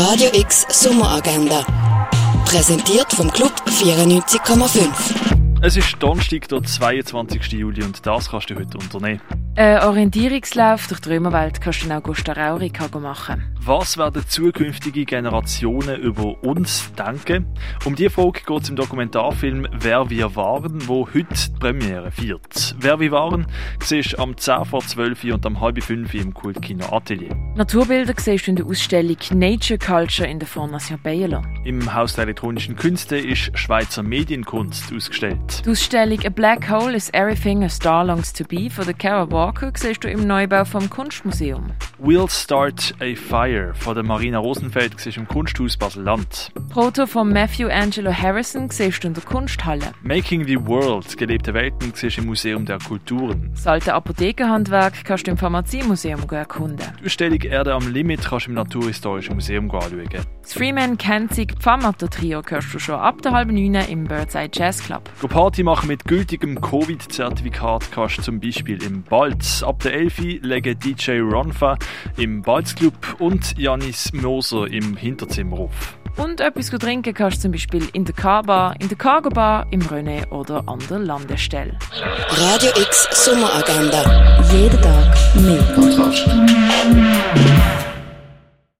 Radio X Sommeragenda. Präsentiert vom Club 94,5. Es ist Donnerstag, der 22. Juli und das kannst du heute unternehmen. Ein Orientierungslauf durch die Römerwelt kannst du in Augusta Raurica machen. Was werden zukünftige Generationen über uns denken? Um diese Frage geht es im Dokumentarfilm Wer wir waren, wo heute die Premiere feiert. Wer wir waren, siehst du am 10 vor 12 Uhr und am halb 5 Uhr im Kultkino Atelier. Naturbilder siehst du in der Ausstellung Nature Culture in der Fondation Bayerlo. Im Haus der elektronischen Künste ist Schweizer Medienkunst ausgestellt. Die Ausstellung A Black Hole is Everything a Star Longs to Be von der Kara Walker siehst du im Neubau vom Kunstmuseum. We'll Start a Fire von der Marina Rosenfeld siehst du im Kunsthaus Basel-Land. Proto von Matthew Angelo Harrison siehst du in der Kunsthalle. Making the World, gelebte Welten, siehst du im Museum der Kulturen. Das alte Apothekerhandwerk kannst du im Pharmaziemuseum erkunden. Die Ausstellung Erde am Limit kannst du im Naturhistorischen Museum anschauen. Das Freeman Kenzig Pfarrmatter Trio hörst du schon ab der halben neun im Birdside Jazz Club. Go Party machen mit gültigem Covid-Zertifikat kannst du zum Beispiel im Balz. Ab der Elfi legen DJ Ronfa im Balz Club und Janis Moser im Hinterzimmer auf. Und etwas zu trinken kannst du zum Beispiel in der K-Bar, in der Cargo Bar, im René oder an der Landestelle. Radio X Sommeragenda. Jeden Tag mehr. Kontrast.